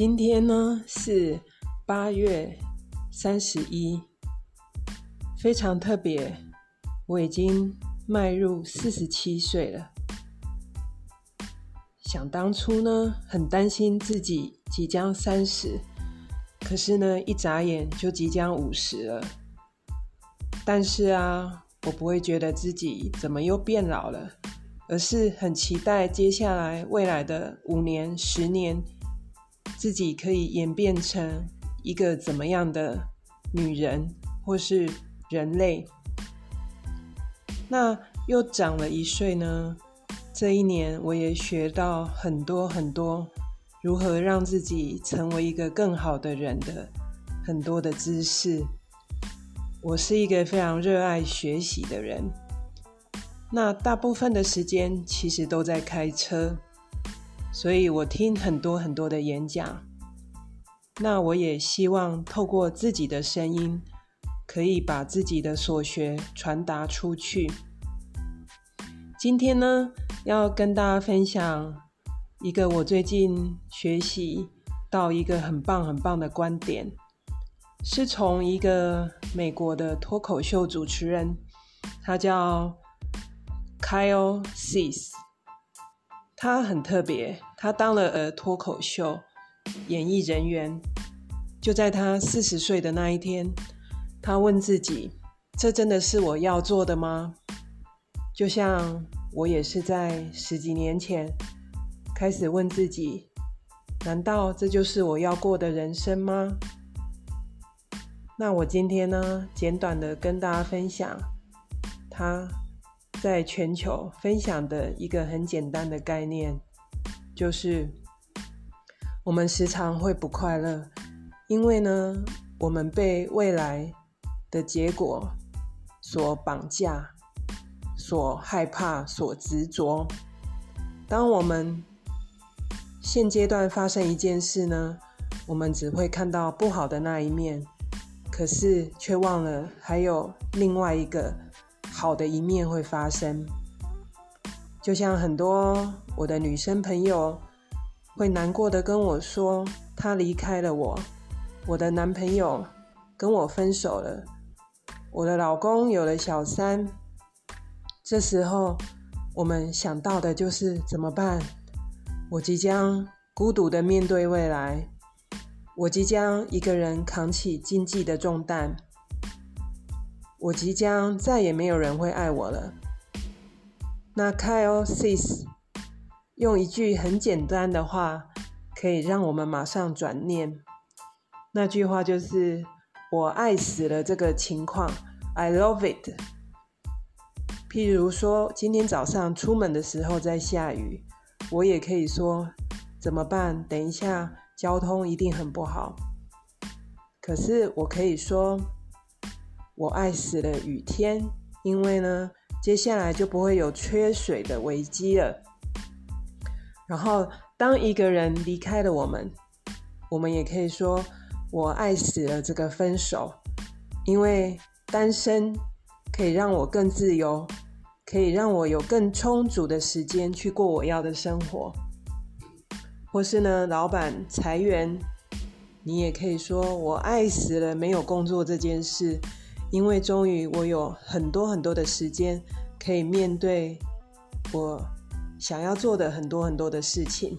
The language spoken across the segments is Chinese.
今天呢是八月三十一，非常特别。我已经迈入四十七岁了。想当初呢，很担心自己即将三十，可是呢，一眨眼就即将五十了。但是啊，我不会觉得自己怎么又变老了，而是很期待接下来未来的五年、十年。自己可以演变成一个怎么样的女人，或是人类？那又长了一岁呢？这一年我也学到很多很多，如何让自己成为一个更好的人的很多的知识。我是一个非常热爱学习的人，那大部分的时间其实都在开车。所以我听很多很多的演讲，那我也希望透过自己的声音，可以把自己的所学传达出去。今天呢，要跟大家分享一个我最近学习到一个很棒很棒的观点，是从一个美国的脱口秀主持人，他叫 Kyle Cease。他很特别，他当了呃脱口秀演艺人员。就在他四十岁的那一天，他问自己：“这真的是我要做的吗？”就像我也是在十几年前开始问自己：“难道这就是我要过的人生吗？”那我今天呢，简短的跟大家分享他。在全球分享的一个很简单的概念，就是我们时常会不快乐，因为呢，我们被未来的结果所绑架、所害怕、所执着。当我们现阶段发生一件事呢，我们只会看到不好的那一面，可是却忘了还有另外一个。好的一面会发生，就像很多我的女生朋友会难过的跟我说，她离开了我，我的男朋友跟我分手了，我的老公有了小三。这时候，我们想到的就是怎么办？我即将孤独的面对未来，我即将一个人扛起经济的重担。我即将再也没有人会爱我了。那 Kyle says，用一句很简单的话，可以让我们马上转念。那句话就是“我爱死了”这个情况，I love it。譬如说，今天早上出门的时候在下雨，我也可以说怎么办？等一下交通一定很不好。可是我可以说。我爱死了雨天，因为呢，接下来就不会有缺水的危机了。然后，当一个人离开了我们，我们也可以说我爱死了这个分手，因为单身可以让我更自由，可以让我有更充足的时间去过我要的生活。或是呢，老板裁员，你也可以说我爱死了没有工作这件事。因为终于我有很多很多的时间可以面对我想要做的很多很多的事情。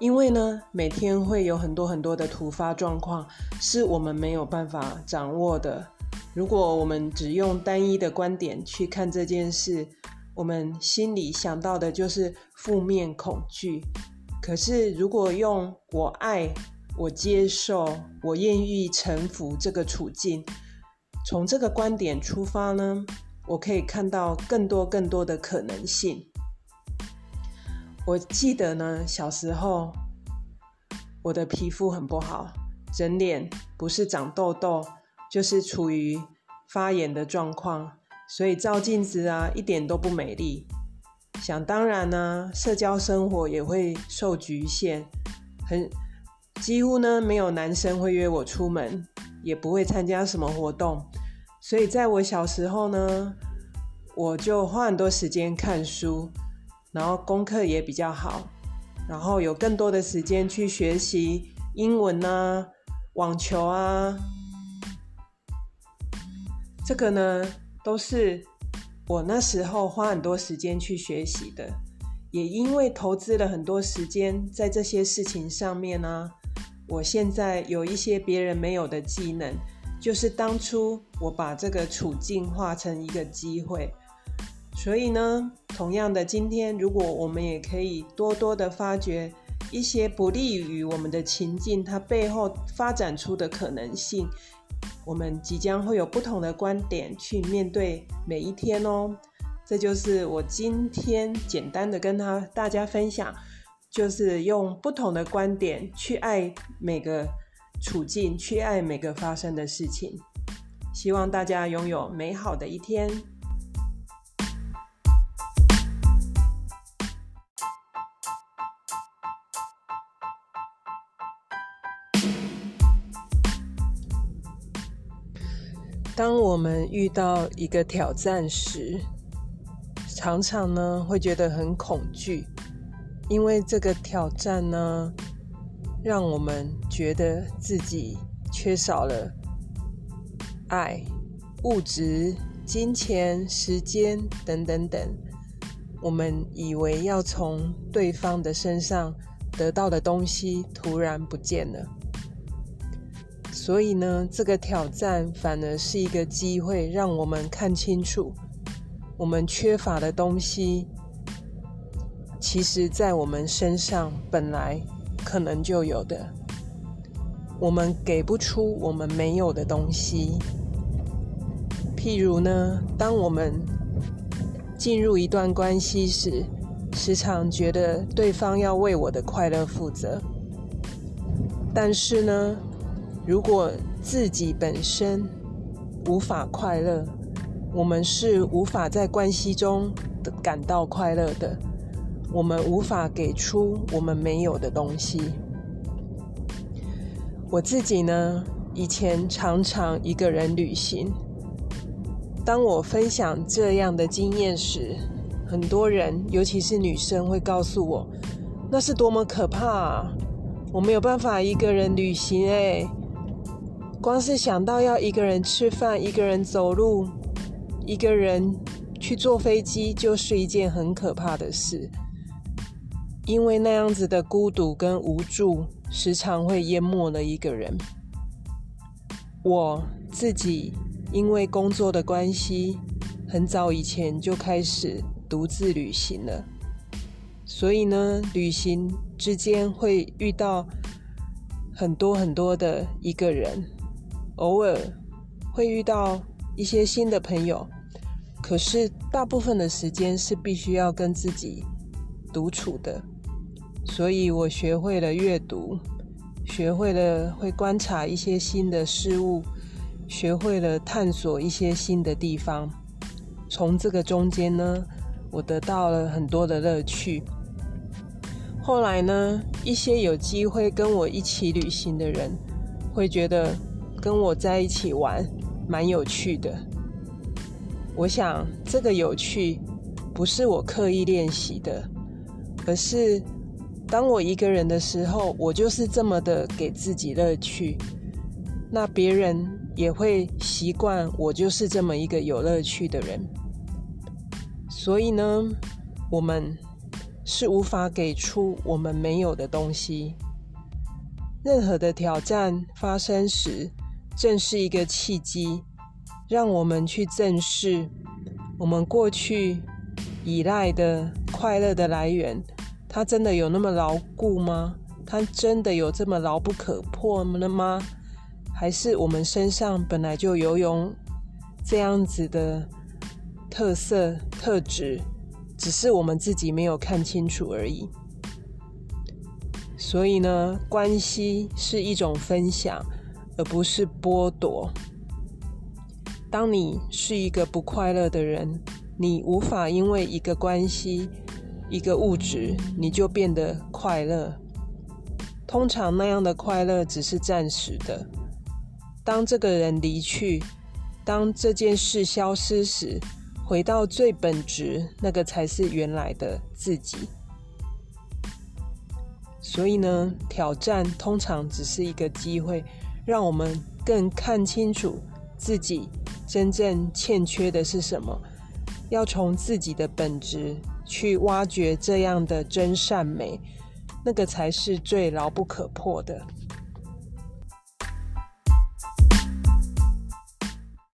因为呢，每天会有很多很多的突发状况是我们没有办法掌握的。如果我们只用单一的观点去看这件事，我们心里想到的就是负面恐惧。可是如果用我爱、我接受、我愿意臣服这个处境。从这个观点出发呢，我可以看到更多更多的可能性。我记得呢，小时候我的皮肤很不好，整脸不是长痘痘，就是处于发炎的状况，所以照镜子啊一点都不美丽。想当然呢，社交生活也会受局限，很几乎呢没有男生会约我出门。也不会参加什么活动，所以在我小时候呢，我就花很多时间看书，然后功课也比较好。然后有更多的时间去学习英文啊、网球啊。这个呢，都是我那时候花很多时间去学习的，也因为投资了很多时间在这些事情上面呢，我现在有一些别人没有的技能，就是当初我把这个处境化成一个机会。所以呢，同样的，今天如果我们也可以多多的发掘一些不利于我们的情境，它背后发展出的可能性。我们即将会有不同的观点去面对每一天哦，这就是我今天简单的跟他大家分享，就是用不同的观点去爱每个处境，去爱每个发生的事情。希望大家拥有美好的一天。当我们遇到一个挑战时，常常呢会觉得很恐惧，因为这个挑战呢，让我们觉得自己缺少了爱、物质、金钱、时间等等等，我们以为要从对方的身上得到的东西，突然不见了。所以呢，这个挑战反而是一个机会，让我们看清楚我们缺乏的东西，其实在我们身上本来可能就有的。我们给不出我们没有的东西。譬如呢，当我们进入一段关系时，时常觉得对方要为我的快乐负责，但是呢。如果自己本身无法快乐，我们是无法在关系中感到快乐的。我们无法给出我们没有的东西。我自己呢，以前常常一个人旅行。当我分享这样的经验时，很多人，尤其是女生，会告诉我，那是多么可怕！啊！我没有办法一个人旅行，哎。光是想到要一个人吃饭、一个人走路、一个人去坐飞机，就是一件很可怕的事。因为那样子的孤独跟无助，时常会淹没了一个人。我自己因为工作的关系，很早以前就开始独自旅行了。所以呢，旅行之间会遇到很多很多的一个人。偶尔会遇到一些新的朋友，可是大部分的时间是必须要跟自己独处的。所以我学会了阅读，学会了会观察一些新的事物，学会了探索一些新的地方。从这个中间呢，我得到了很多的乐趣。后来呢，一些有机会跟我一起旅行的人会觉得。跟我在一起玩，蛮有趣的。我想这个有趣不是我刻意练习的，而是当我一个人的时候，我就是这么的给自己乐趣。那别人也会习惯我就是这么一个有乐趣的人。所以呢，我们是无法给出我们没有的东西。任何的挑战发生时，正是一个契机，让我们去正视我们过去依赖的快乐的来源。它真的有那么牢固吗？它真的有这么牢不可破了吗？还是我们身上本来就拥有这样子的特色特质，只是我们自己没有看清楚而已。所以呢，关系是一种分享。而不是剥夺。当你是一个不快乐的人，你无法因为一个关系、一个物质，你就变得快乐。通常那样的快乐只是暂时的。当这个人离去，当这件事消失时，回到最本质，那个才是原来的自己。所以呢，挑战通常只是一个机会，让我们更看清楚自己真正欠缺的是什么，要从自己的本质去挖掘这样的真善美，那个才是最牢不可破的。